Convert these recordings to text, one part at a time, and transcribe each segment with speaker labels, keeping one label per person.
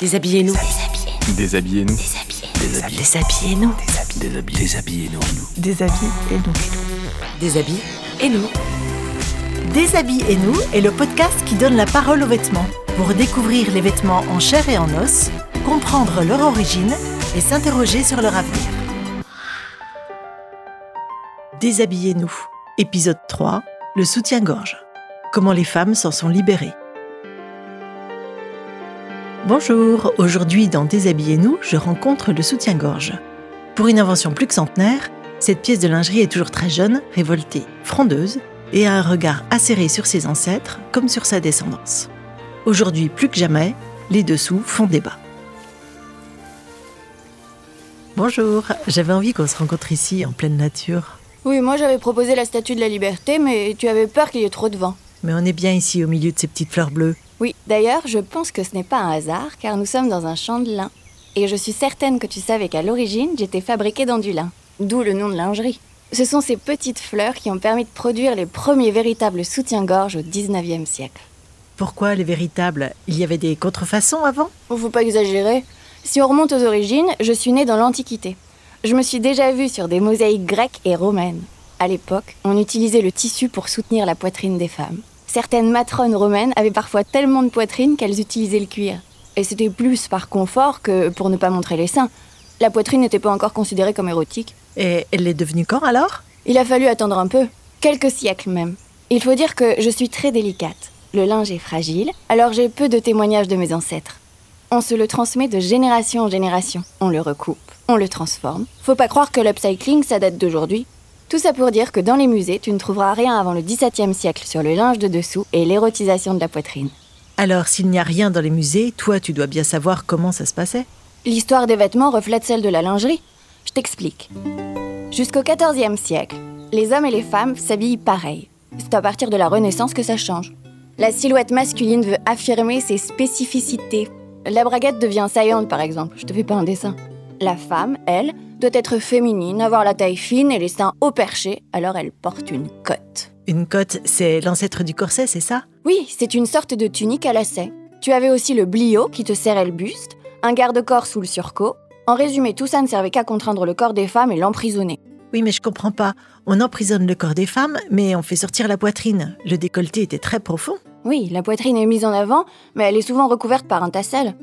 Speaker 1: Déshabillez-nous.
Speaker 2: Déshabillez-nous.
Speaker 1: Déshabillez-nous.
Speaker 2: Déshabillez-nous.
Speaker 3: Déshabille-et-nous.
Speaker 1: Déshabillez-nous.
Speaker 3: Déshabille-et-nous est le podcast qui donne la parole aux vêtements pour découvrir les vêtements en chair et en os, comprendre leur origine et s'interroger sur leur avenir. Déshabillez-nous. Épisode 3. Le soutien-gorge. Comment les femmes s'en sont libérées. Bonjour, aujourd'hui dans Déshabillez-nous, je rencontre le soutien-gorge. Pour une invention plus que centenaire, cette pièce de lingerie est toujours très jeune, révoltée, frondeuse et a un regard acéré sur ses ancêtres comme sur sa descendance. Aujourd'hui plus que jamais, les dessous font débat. Bonjour, j'avais envie qu'on se rencontre ici en pleine nature.
Speaker 4: Oui, moi j'avais proposé la statue de la liberté, mais tu avais peur qu'il y ait trop de vent.
Speaker 3: Mais on est bien ici au milieu de ces petites fleurs bleues.
Speaker 4: Oui, d'ailleurs, je pense que ce n'est pas un hasard, car nous sommes dans un champ de lin. Et je suis certaine que tu savais qu'à l'origine, j'étais fabriquée dans du lin. D'où le nom de lingerie. Ce sont ces petites fleurs qui ont permis de produire les premiers véritables soutiens-gorge au 19e siècle.
Speaker 3: Pourquoi les véritables? Il y avait des contrefaçons avant?
Speaker 4: Faut pas exagérer. Si on remonte aux origines, je suis née dans l'Antiquité. Je me suis déjà vue sur des mosaïques grecques et romaines. À l'époque, on utilisait le tissu pour soutenir la poitrine des femmes. Certaines matrones romaines avaient parfois tellement de poitrine qu'elles utilisaient le cuir. Et c'était plus par confort que pour ne pas montrer les seins. La poitrine n'était pas encore considérée comme érotique.
Speaker 3: Et elle est devenue quand alors?
Speaker 4: Il a fallu attendre un peu, quelques siècles même. Il faut dire que je suis très délicate. Le linge est fragile, alors j'ai peu de témoignages de mes ancêtres. On se le transmet de génération en génération. On le recoupe, on le transforme. Faut pas croire que l'upcycling, ça date d'aujourd'hui. Tout ça pour dire que dans les musées, tu ne trouveras rien avant le XVIIe siècle sur le linge de dessous et l'érotisation de la poitrine.
Speaker 3: Alors s'il n'y a rien dans les musées, toi tu dois bien savoir comment ça se passait.
Speaker 4: L'histoire des vêtements reflète celle de la lingerie. Je t'explique. Jusqu'au XIVe siècle, les hommes et les femmes s'habillent pareil. C'est à partir de la Renaissance que ça change. La silhouette masculine veut affirmer ses spécificités. La braguette devient saillante, par exemple. Je te fais pas un dessin. La femme, elle, doit être féminine, avoir la taille fine et les seins haut perchés, alors elle porte une cotte.
Speaker 3: Une cotte, c'est l'ancêtre du corset, c'est ça?
Speaker 4: Oui, c'est une sorte de tunique à lacets. Tu avais aussi le blio qui te serrait le buste, un garde-corps sous le surcot. En résumé, tout ça ne servait qu'à contraindre le corps des femmes et l'emprisonner.
Speaker 3: Oui, mais je comprends pas. On emprisonne le corps des femmes, mais on fait sortir la poitrine. Le décolleté était très profond.
Speaker 4: Oui, la poitrine est mise en avant, mais elle est souvent recouverte par un tassel.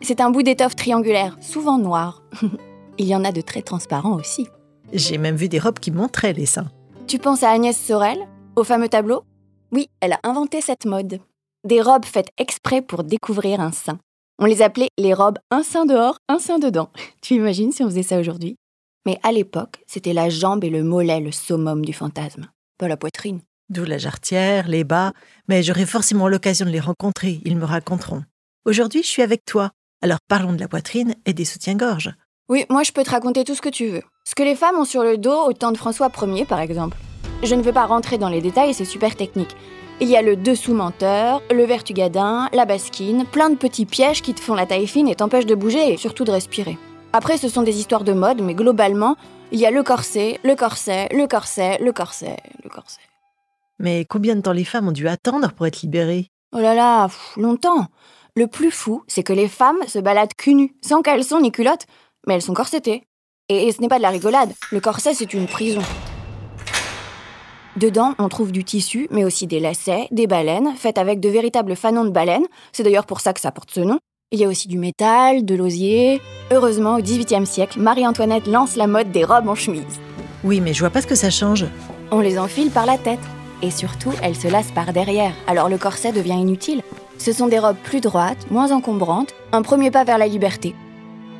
Speaker 4: C'est un bout d'étoffe triangulaire, souvent noir. Il y en a de très transparents aussi.
Speaker 3: J'ai même vu des robes qui montraient les seins.
Speaker 4: Tu penses à Agnès Sorel, au fameux tableau? Oui, elle a inventé cette mode. Des robes faites exprès pour découvrir un sein. On les appelait les robes un sein dehors, un sein dedans. Tu imagines si on faisait ça aujourd'hui? Mais à l'époque, c'était la jambe et le mollet le summum du fantasme, pas la poitrine.
Speaker 3: D'où la jarretière, les bas, mais j'aurai forcément l'occasion de les rencontrer, ils me raconteront. Aujourd'hui, je suis avec toi, alors parlons de la poitrine et des soutiens-gorge.
Speaker 4: Oui, moi je peux te raconter tout ce que tu veux. Ce que les femmes ont sur le dos au temps de François Ier, par exemple. Je ne veux pas rentrer dans les détails, c'est super technique. Il y a le dessous menteur, le vertugadin, la basquine, plein de petits pièges qui te font la taille fine et t'empêchent de bouger et surtout de respirer. Après, ce sont des histoires de mode, mais globalement, il y a le corset, le corset, le corset, le corset, le corset.
Speaker 3: Mais combien de temps les femmes ont dû attendre pour être libérées?
Speaker 4: Oh là là, pff, longtemps. Le plus fou, c'est que les femmes se baladent cul nu, sans caleçon ni culotte, mais elles sont corsetées. Et, et ce n'est pas de la rigolade, le corset c'est une prison. Dedans, on trouve du tissu, mais aussi des lacets, des baleines, faites avec de véritables fanons de baleines. C'est d'ailleurs pour ça que ça porte ce nom. Il y a aussi du métal, de l'osier. Heureusement, au XVIIIe siècle, Marie-Antoinette lance la mode des robes en chemise.
Speaker 3: Oui, mais je vois pas ce que ça change.
Speaker 4: On les enfile par la tête. Et surtout, elles se lassent par derrière, alors le corset devient inutile. Ce sont des robes plus droites, moins encombrantes, un premier pas vers la liberté.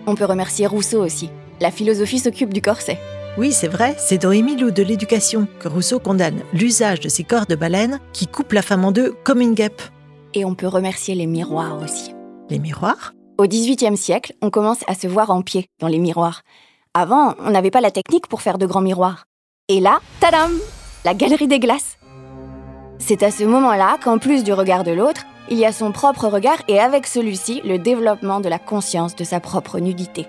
Speaker 4: On peut remercier Rousseau aussi. La philosophie s'occupe du corset.
Speaker 3: Oui, c'est vrai, c'est dans Émile ou de l'éducation que Rousseau condamne l'usage de ces corps de baleine qui coupent la femme en deux comme une guêpe.
Speaker 4: Et on peut remercier les miroirs aussi.
Speaker 3: Les miroirs?
Speaker 4: Au XVIIIe siècle, on commence à se voir en pied dans les miroirs. Avant, on n'avait pas la technique pour faire de grands miroirs. Et là, tadam La galerie des glaces. C'est à ce moment-là qu'en plus du regard de l'autre, il y a son propre regard et avec celui-ci, le développement de la conscience de sa propre nudité.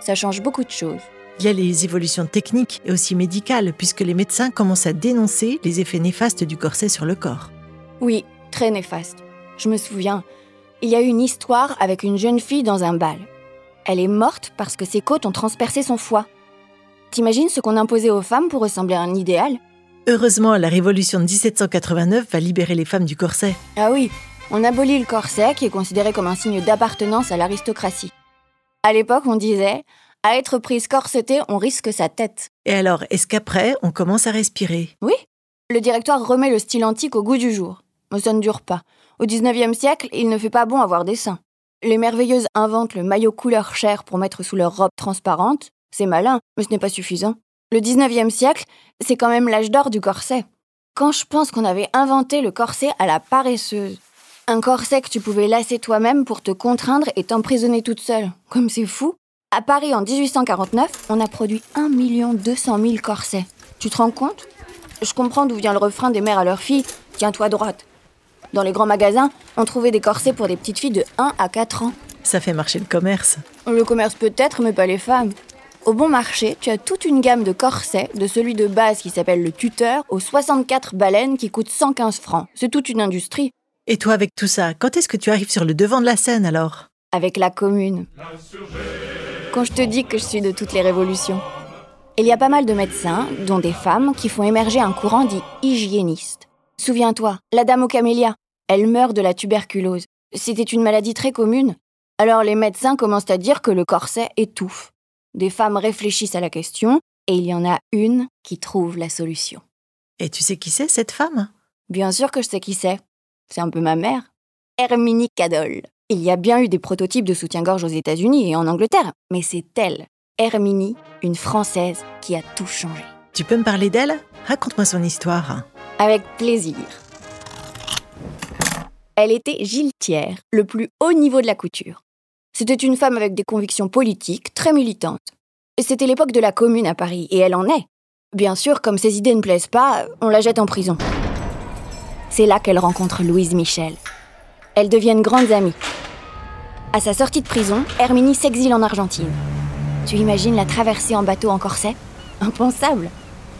Speaker 4: Ça change beaucoup de choses.
Speaker 3: Il y a les évolutions techniques et aussi médicales, puisque les médecins commencent à dénoncer les effets néfastes du corset sur le corps.
Speaker 4: Oui, très néfaste. Je me souviens. il y a eu une histoire avec une jeune fille dans un bal. Elle est morte parce que ses côtes ont transpercé son foie. T'imagines ce qu'on imposait aux femmes pour ressembler à un idéal?
Speaker 3: Heureusement, la révolution de 1789 va libérer les femmes du corset.
Speaker 4: Ah oui, on abolit le corset qui est considéré comme un signe d'appartenance à l'aristocratie. À l'époque, on disait à être prise corsetée, on risque sa tête.
Speaker 3: Et alors, est-ce qu'après, on commence à respirer?
Speaker 4: Oui, le directoire remet le style antique au goût du jour. Mais ça ne dure pas. Au 19e siècle, il ne fait pas bon avoir des seins. Les merveilleuses inventent le maillot couleur chair pour mettre sous leur robe transparente. C'est malin, mais ce n'est pas suffisant. Le 19e siècle, c'est quand même l'âge d'or du corset. Quand je pense qu'on avait inventé le corset à la paresseuse. Un corset que tu pouvais lasser toi-même pour te contraindre et t'emprisonner toute seule. Comme c'est fou. À Paris en 1849, on a produit 1 200 000 corsets. Tu te rends compte? Je comprends d'où vient le refrain des mères à leurs filles Tiens-toi droite. Dans les grands magasins, on trouvait des corsets pour des petites filles de 1 à 4 ans.
Speaker 3: Ça fait marcher le commerce.
Speaker 4: Le commerce peut-être, mais pas les femmes. Au bon marché, tu as toute une gamme de corsets, de celui de base qui s'appelle le tuteur, aux 64 baleines qui coûtent 115 francs. C'est toute une industrie.
Speaker 3: Et toi, avec tout ça, quand est-ce que tu arrives sur le devant de la scène alors?
Speaker 4: Avec la commune. Quand je te dis que je suis de toutes les révolutions. Il y a pas mal de médecins, dont des femmes, qui font émerger un courant dit hygiéniste. Souviens-toi, la dame aux camélias, elle meurt de la tuberculose. C'était une maladie très commune. Alors les médecins commencent à dire que le corset étouffe. Des femmes réfléchissent à la question et il y en a une qui trouve la solution.
Speaker 3: Et tu sais qui c'est cette femme?
Speaker 4: Bien sûr que je sais qui c'est. C'est un peu ma mère. Herminie Cadol. Il y a bien eu des prototypes de soutien-gorge aux États-Unis et en Angleterre, mais c'est elle, Herminie, une Française, qui a tout changé.
Speaker 3: Tu peux me parler d'elle? Raconte-moi son histoire.
Speaker 4: Avec plaisir. Elle était giletière, le plus haut niveau de la couture. C'était une femme avec des convictions politiques très militantes. C'était l'époque de la Commune à Paris, et elle en est. Bien sûr, comme ses idées ne plaisent pas, on la jette en prison. C'est là qu'elle rencontre Louise Michel. Elles deviennent grandes amies. À sa sortie de prison, Herminie s'exile en Argentine. Tu imagines la traversée en bateau en corset? Impensable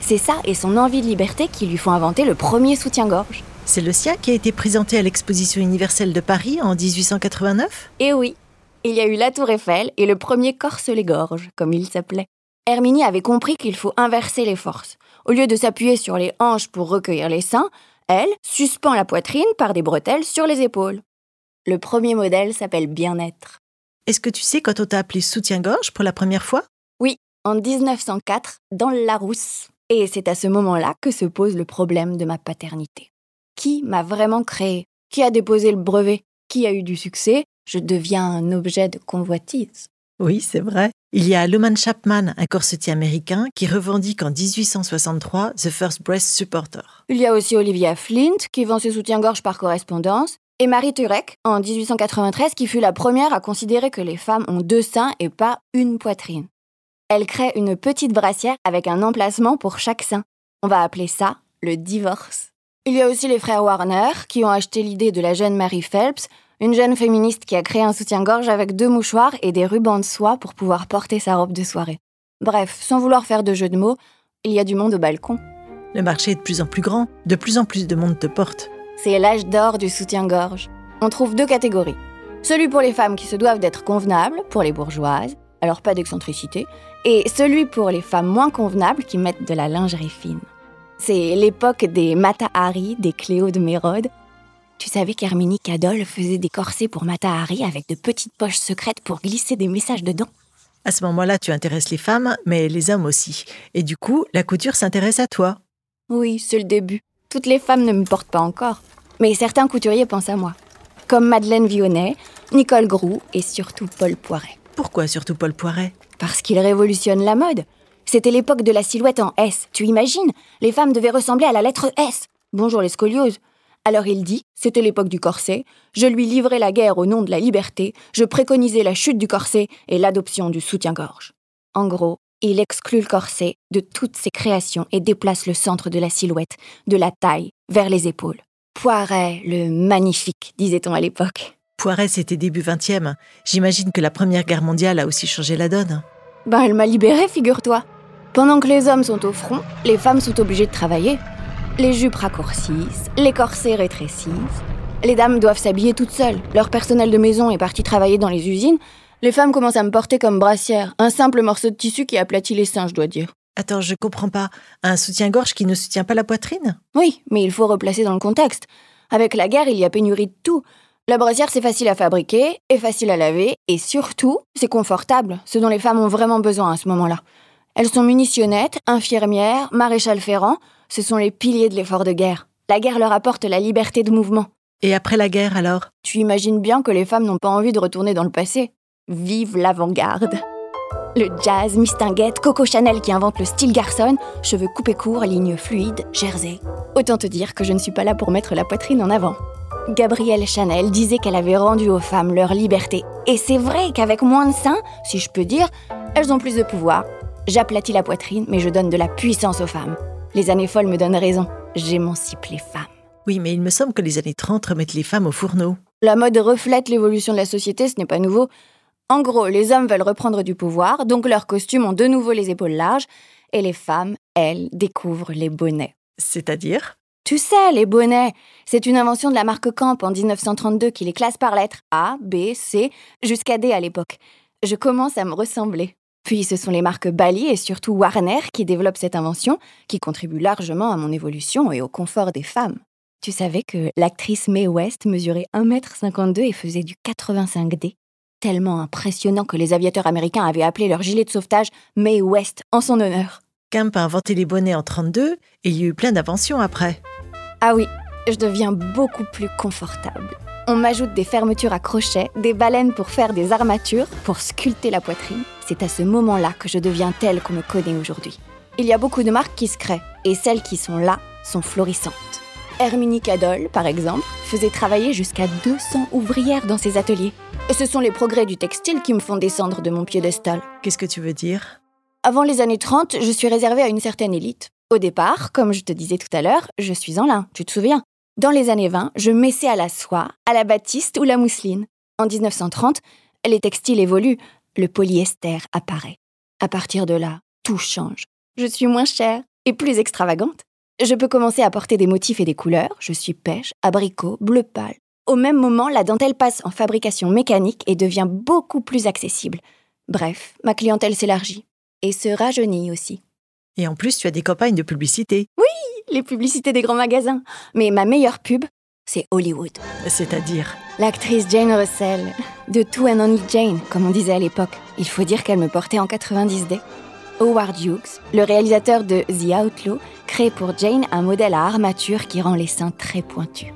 Speaker 4: C'est ça et son envie de liberté qui lui font inventer le premier soutien-gorge.
Speaker 3: C'est le sien qui a été présenté à l'exposition universelle de Paris en 1889
Speaker 4: Eh oui, il y a eu la Tour Eiffel et le premier corse-les-gorges, comme il s'appelait. Herminie avait compris qu'il faut inverser les forces. Au lieu de s'appuyer sur les hanches pour recueillir les seins, elle suspend la poitrine par des bretelles sur les épaules. Le premier modèle s'appelle Bien-être.
Speaker 3: Est-ce que tu sais quand on t'a appelé soutien-gorge pour la première fois?
Speaker 4: Oui, en 1904, dans le Larousse. Et c'est à ce moment-là que se pose le problème de ma paternité. Qui m'a vraiment créé Qui a déposé le brevet? Qui a eu du succès? Je deviens un objet de convoitise.
Speaker 3: Oui, c'est vrai. Il y a Loman Chapman, un corsetier américain, qui revendique en 1863 The First Breast Supporter.
Speaker 4: Il y a aussi Olivia Flint, qui vend ses soutiens-gorge par correspondance, et Marie Turek, en 1893, qui fut la première à considérer que les femmes ont deux seins et pas une poitrine. Elle crée une petite brassière avec un emplacement pour chaque sein. On va appeler ça le divorce. Il y a aussi les frères Warner, qui ont acheté l'idée de la jeune Mary Phelps, une jeune féministe qui a créé un soutien-gorge avec deux mouchoirs et des rubans de soie pour pouvoir porter sa robe de soirée. Bref, sans vouloir faire de jeu de mots, il y a du monde au balcon.
Speaker 3: Le marché est de plus en plus grand, de plus en plus de monde te porte.
Speaker 4: C'est l'âge d'or du soutien-gorge. On trouve deux catégories. Celui pour les femmes qui se doivent d'être convenables, pour les bourgeoises, alors pas d'excentricité, et celui pour les femmes moins convenables qui mettent de la lingerie fine. C'est l'époque des Mata Hari, des Cléo de Mérode. Tu savais qu'Herminie Cadol faisait des corsets pour Mata Hari avec de petites poches secrètes pour glisser des messages dedans?
Speaker 3: À ce moment-là, tu intéresses les femmes, mais les hommes aussi. Et du coup, la couture s'intéresse à toi.
Speaker 4: Oui, c'est le début. Toutes les femmes ne me portent pas encore. Mais certains couturiers pensent à moi. Comme Madeleine Vionnet, Nicole Groux et surtout Paul Poiret.
Speaker 3: Pourquoi surtout Paul Poiret?
Speaker 4: Parce qu'il révolutionne la mode. C'était l'époque de la silhouette en S. Tu imagines? Les femmes devaient ressembler à la lettre S. Bonjour les scolioses. Alors il dit, c'était l'époque du corset, je lui livrais la guerre au nom de la liberté, je préconisais la chute du corset et l'adoption du soutien-gorge. En gros, il exclut le corset de toutes ses créations et déplace le centre de la silhouette, de la taille, vers les épaules. Poiret, le magnifique, disait-on à l'époque.
Speaker 3: Poiret, c'était début 20e. J'imagine que la Première Guerre mondiale a aussi changé la donne.
Speaker 4: Ben, elle m'a libérée, figure-toi. Pendant que les hommes sont au front, les femmes sont obligées de travailler. Les jupes raccourcissent, les corsets rétrécissent. Les dames doivent s'habiller toutes seules. Leur personnel de maison est parti travailler dans les usines. Les femmes commencent à me porter comme brassière. Un simple morceau de tissu qui aplatit les seins, je dois dire.
Speaker 3: Attends, je comprends pas. Un soutien-gorge qui ne soutient pas la poitrine?
Speaker 4: Oui, mais il faut replacer dans le contexte. Avec la guerre, il y a pénurie de tout. La brassière, c'est facile à fabriquer et facile à laver, et surtout, c'est confortable, ce dont les femmes ont vraiment besoin à ce moment-là. Elles sont munitionnettes, infirmières, maréchal ferrant, ce sont les piliers de l'effort de guerre. La guerre leur apporte la liberté de mouvement.
Speaker 3: Et après la guerre alors?
Speaker 4: Tu imagines bien que les femmes n'ont pas envie de retourner dans le passé. Vive l'avant-garde Le jazz, Mistinguette, Coco Chanel qui invente le style garçon, cheveux coupés courts, lignes fluides, jersey. Autant te dire que je ne suis pas là pour mettre la poitrine en avant. Gabrielle Chanel disait qu'elle avait rendu aux femmes leur liberté. Et c'est vrai qu'avec moins de seins, si je peux dire, elles ont plus de pouvoir. J'aplatis la poitrine, mais je donne de la puissance aux femmes. Les années folles me donnent raison. J'émancipe les femmes.
Speaker 3: Oui, mais il me semble que les années 30 remettent les femmes au fourneau.
Speaker 4: La mode reflète l'évolution de la société, ce n'est pas nouveau. En gros, les hommes veulent reprendre du pouvoir, donc leurs costumes ont de nouveau les épaules larges, et les femmes, elles, découvrent les bonnets.
Speaker 3: C'est-à-dire?
Speaker 4: Tu sais, les bonnets, c'est une invention de la marque Camp en 1932 qui les classe par lettres A, B, C, jusqu'à D à l'époque. Je commence à me ressembler. Puis ce sont les marques Bally et surtout Warner qui développent cette invention, qui contribue largement à mon évolution et au confort des femmes. Tu savais que l'actrice Mae West mesurait 1m52 et faisait du 85D Tellement impressionnant que les aviateurs américains avaient appelé leur gilet de sauvetage Mae West en son honneur.
Speaker 3: Kemp a inventé les bonnets en 32 et il y a eu plein d'inventions après.
Speaker 4: Ah oui, je deviens beaucoup plus confortable. On m'ajoute des fermetures à crochets, des baleines pour faire des armatures, pour sculpter la poitrine. C'est à ce moment-là que je deviens telle qu'on me connaît aujourd'hui. Il y a beaucoup de marques qui se créent, et celles qui sont là sont florissantes. Herminie Cadol, par exemple, faisait travailler jusqu'à 200 ouvrières dans ses ateliers. Et ce sont les progrès du textile qui me font descendre de mon piédestal.
Speaker 3: Qu'est-ce que tu veux dire?
Speaker 4: Avant les années 30, je suis réservée à une certaine élite. Au départ, comme je te disais tout à l'heure, je suis en lin, tu te souviens? Dans les années 20, je m'essaie à la soie, à la batiste ou la mousseline. En 1930, les textiles évoluent, le polyester apparaît. À partir de là, tout change. Je suis moins chère et plus extravagante. Je peux commencer à porter des motifs et des couleurs. Je suis pêche, abricot, bleu pâle. Au même moment, la dentelle passe en fabrication mécanique et devient beaucoup plus accessible. Bref, ma clientèle s'élargit et se rajeunit aussi.
Speaker 3: Et en plus, tu as des campagnes de publicité.
Speaker 4: Oui, les publicités des grands magasins. Mais ma meilleure pub, c'est Hollywood.
Speaker 3: C'est-à-dire
Speaker 4: L'actrice Jane Russell, de Two and Only Jane, comme on disait à l'époque. Il faut dire qu'elle me portait en 90D. Howard Hughes, le réalisateur de The Outlaw, crée pour Jane un modèle à armature qui rend les seins très pointus.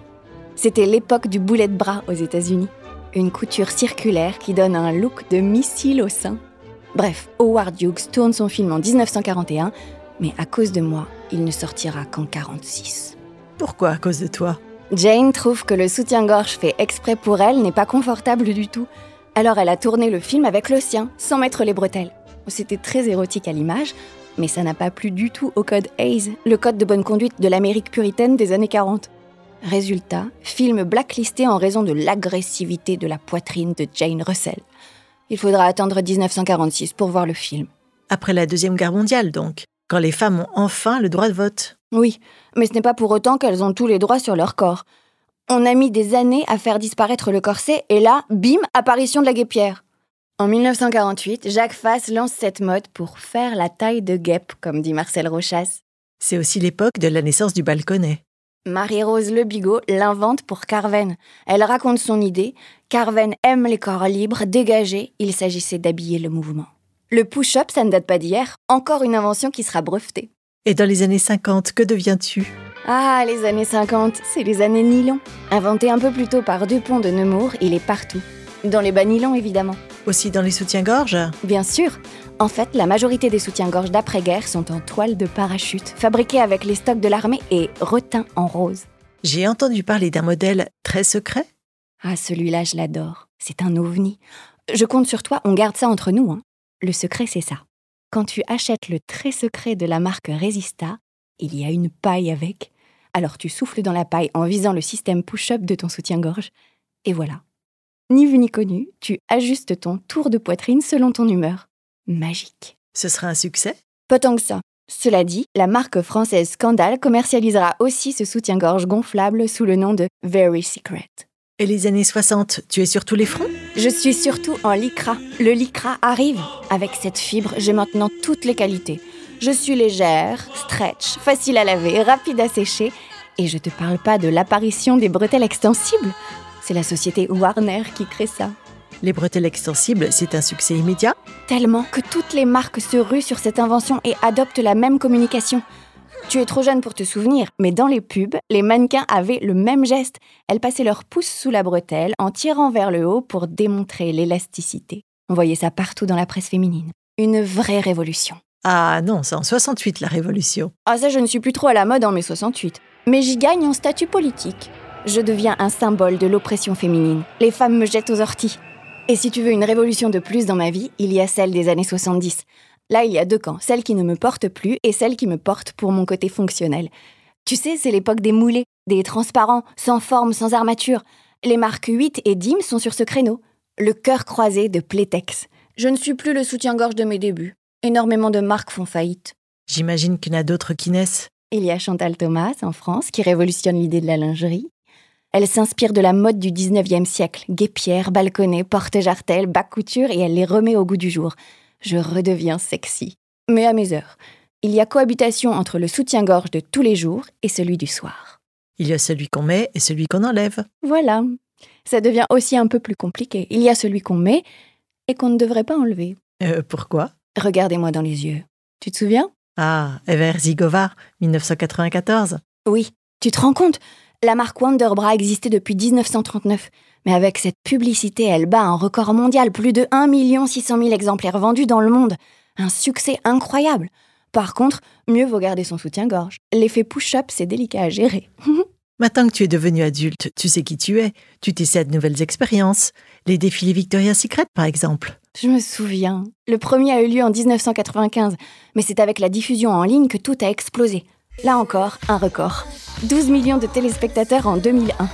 Speaker 4: C'était l'époque du boulet de bras aux États-Unis. Une couture circulaire qui donne un look de missile au sein. Bref, Howard Hughes tourne son film en 1941, mais à cause de moi, il ne sortira qu'en 46.
Speaker 3: Pourquoi? À cause de toi?
Speaker 4: Jane trouve que le soutien-gorge fait exprès pour elle n'est pas confortable du tout. Alors elle a tourné le film avec le sien, sans mettre les bretelles. C'était très érotique à l'image, mais ça n'a pas plu du tout au code Hayes, le code de bonne conduite de l'Amérique puritaine des années 40. Résultat, film blacklisté en raison de l'agressivité de la poitrine de Jane Russell. Il faudra attendre 1946 pour voir le film.
Speaker 3: Après la Deuxième Guerre mondiale, donc, quand les femmes ont enfin le droit de vote.
Speaker 4: Oui, mais ce n'est pas pour autant qu'elles ont tous les droits sur leur corps. On a mis des années à faire disparaître le corset, et là, bim, apparition de la guépière. En 1948, Jacques Fass lance cette mode pour faire la taille de guêpe, comme dit Marcel Rochas.
Speaker 3: C'est aussi l'époque de la naissance du balconnet.
Speaker 4: Marie-Rose Le Bigot l'invente pour Carven. Elle raconte son idée. Carven aime les corps libres, dégagés. Il s'agissait d'habiller le mouvement. Le push-up, ça ne date pas d'hier. Encore une invention qui sera brevetée.
Speaker 3: Et dans les années 50, que deviens-tu?
Speaker 4: Ah, les années 50, c'est les années nylon. Inventé un peu plus tôt par Dupont de Nemours, il est partout. Dans les bas nylon, évidemment.
Speaker 3: Aussi dans les soutiens-gorge
Speaker 4: Bien sûr. En fait, la majorité des soutiens-gorge d'après-guerre sont en toile de parachute, fabriqués avec les stocks de l'armée et reteints en rose.
Speaker 3: J'ai entendu parler d'un modèle très secret
Speaker 4: Ah, celui-là, je l'adore. C'est un ovni. Je compte sur toi, on garde ça entre nous. Hein. Le secret, c'est ça. Quand tu achètes le très secret de la marque Resista, il y a une paille avec. Alors tu souffles dans la paille en visant le système push-up de ton soutien-gorge. Et voilà. Ni vu ni connu, tu ajustes ton tour de poitrine selon ton humeur. Magique.
Speaker 3: Ce sera un succès?
Speaker 4: Pas tant que ça. Cela dit, la marque française Scandal commercialisera aussi ce soutien-gorge gonflable sous le nom de Very Secret.
Speaker 3: Et les années 60, tu es sur tous les fronts?
Speaker 4: Je suis surtout en lycra. Le lycra arrive. Avec cette fibre, j'ai maintenant toutes les qualités. Je suis légère, stretch, facile à laver, rapide à sécher. Et je te parle pas de l'apparition des bretelles extensibles. C'est la société Warner qui crée ça.
Speaker 3: Les bretelles extensibles, c'est un succès immédiat?
Speaker 4: Tellement que toutes les marques se ruent sur cette invention et adoptent la même communication. Tu es trop jeune pour te souvenir, mais dans les pubs, les mannequins avaient le même geste. Elles passaient leur pouce sous la bretelle en tirant vers le haut pour démontrer l'élasticité. On voyait ça partout dans la presse féminine. Une vraie révolution.
Speaker 3: Ah non, c'est en 68 la révolution.
Speaker 4: Ah ça, je ne suis plus trop à la mode en mai 68. Mais j'y gagne en statut politique. Je deviens un symbole de l'oppression féminine. Les femmes me jettent aux orties. Et si tu veux une révolution de plus dans ma vie, il y a celle des années 70. Là, il y a deux camps, celle qui ne me porte plus et celle qui me porte pour mon côté fonctionnel. Tu sais, c'est l'époque des moulés, des transparents, sans forme, sans armature. Les marques 8 et DIM sont sur ce créneau. Le cœur croisé de Playtex. Je ne suis plus le soutien-gorge de mes débuts. Énormément de marques font faillite.
Speaker 3: J'imagine qu'il y en a d'autres qui naissent.
Speaker 4: Il y a Chantal Thomas en France qui révolutionne l'idée de la lingerie. Elle s'inspire de la mode du 19e siècle, guépière, balconnet, porte-jartel, bas couture et elle les remet au goût du jour je redeviens sexy. Mais à mes heures. Il y a cohabitation entre le soutien-gorge de tous les jours et celui du soir.
Speaker 3: Il y a celui qu'on met et celui qu'on enlève.
Speaker 4: Voilà. Ça devient aussi un peu plus compliqué. Il y a celui qu'on met et qu'on ne devrait pas enlever.
Speaker 3: Euh, pourquoi?
Speaker 4: Regardez-moi dans les yeux. Tu te souviens?
Speaker 3: Ah, Ever Zigova, 1994.
Speaker 4: Oui. Tu te rends compte? La marque Wonderbra existait depuis 1939. Mais avec cette publicité, elle bat un record mondial, plus de 1 600 000 exemplaires vendus dans le monde. Un succès incroyable. Par contre, mieux vaut garder son soutien-gorge. L'effet push-up, c'est délicat à gérer.
Speaker 3: Maintenant que tu es devenu adulte, tu sais qui tu es. Tu t'essaies de nouvelles expériences. Les défilés Victoria's Secret, par exemple.
Speaker 4: Je me souviens. Le premier a eu lieu en 1995. Mais c'est avec la diffusion en ligne que tout a explosé. Là encore, un record. 12 millions de téléspectateurs en 2001.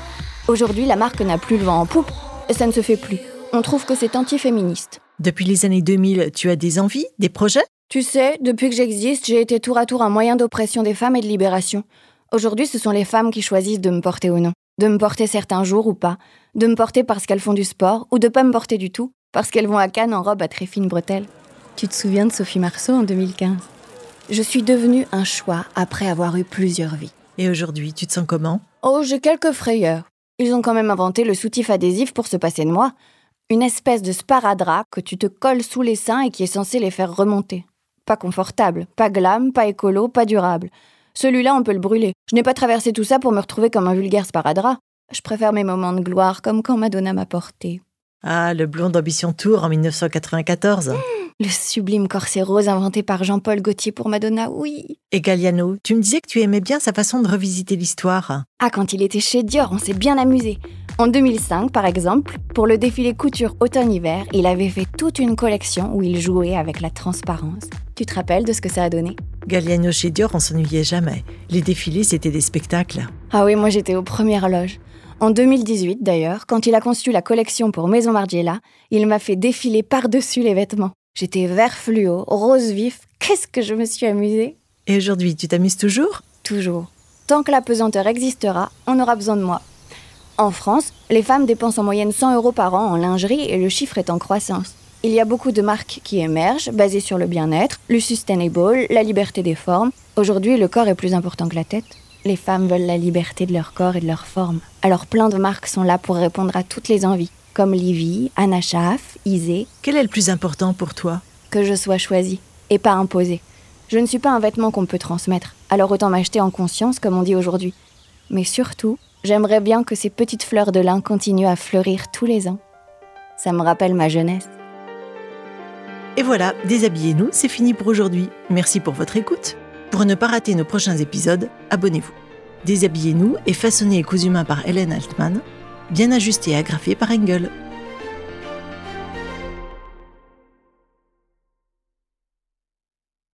Speaker 4: Aujourd'hui, la marque n'a plus le vent en poupe, et ça ne se fait plus. On trouve que c'est anti-féministe.
Speaker 3: Depuis les années 2000, tu as des envies, des projets?
Speaker 4: Tu sais, depuis que j'existe, j'ai été tour à tour un moyen d'oppression des femmes et de libération. Aujourd'hui, ce sont les femmes qui choisissent de me porter ou non. De me porter certains jours ou pas. De me porter parce qu'elles font du sport, ou de pas me porter du tout, parce qu'elles vont à Cannes en robe à très fine bretelle. Tu te souviens de Sophie Marceau en 2015 Je suis devenue un choix après avoir eu plusieurs vies.
Speaker 3: Et aujourd'hui, tu te sens comment?
Speaker 4: Oh, j'ai quelques frayeurs. Ils ont quand même inventé le soutif adhésif pour se passer de moi. Une espèce de sparadrap que tu te colles sous les seins et qui est censé les faire remonter. Pas confortable, pas glam, pas écolo, pas durable. Celui-là, on peut le brûler. Je n'ai pas traversé tout ça pour me retrouver comme un vulgaire sparadrap. Je préfère mes moments de gloire, comme quand Madonna m'a porté.
Speaker 3: Ah, le blond d'Ambition Tour en 1994.
Speaker 4: Le sublime corset rose inventé par Jean-Paul Gaultier pour Madonna, oui.
Speaker 3: Et Galliano, tu me disais que tu aimais bien sa façon de revisiter l'histoire.
Speaker 4: Ah, quand il était chez Dior, on s'est bien amusé. En 2005, par exemple, pour le défilé couture automne-hiver, il avait fait toute une collection où il jouait avec la transparence. Tu te rappelles de ce que ça a donné?
Speaker 3: Galliano chez Dior, on s'ennuyait jamais. Les défilés, c'était des spectacles.
Speaker 4: Ah oui, moi j'étais aux premières loges. En 2018, d'ailleurs, quand il a conçu la collection pour Maison Margiela, il m'a fait défiler par-dessus les vêtements. J'étais vert fluo, rose vif. Qu'est-ce que je me suis amusée
Speaker 3: Et aujourd'hui, tu t'amuses toujours?
Speaker 4: Toujours. Tant que la pesanteur existera, on aura besoin de moi. En France, les femmes dépensent en moyenne 100 euros par an en lingerie et le chiffre est en croissance. Il y a beaucoup de marques qui émergent, basées sur le bien-être, le sustainable, la liberté des formes. Aujourd'hui, le corps est plus important que la tête. Les femmes veulent la liberté de leur corps et de leur forme. Alors plein de marques sont là pour répondre à toutes les envies comme Livy, Anna Schaff, Isée.
Speaker 3: Quel est le plus important pour toi?
Speaker 4: Que je sois choisie et pas imposée. Je ne suis pas un vêtement qu'on peut transmettre, alors autant m'acheter en conscience comme on dit aujourd'hui. Mais surtout, j'aimerais bien que ces petites fleurs de lin continuent à fleurir tous les ans. Ça me rappelle ma jeunesse.
Speaker 3: Et voilà, déshabillez-nous, c'est fini pour aujourd'hui. Merci pour votre écoute. Pour ne pas rater nos prochains épisodes, abonnez-vous. Déshabillez-nous est façonné et cousu main par Hélène Altman bien ajusté et agrafé par Engel.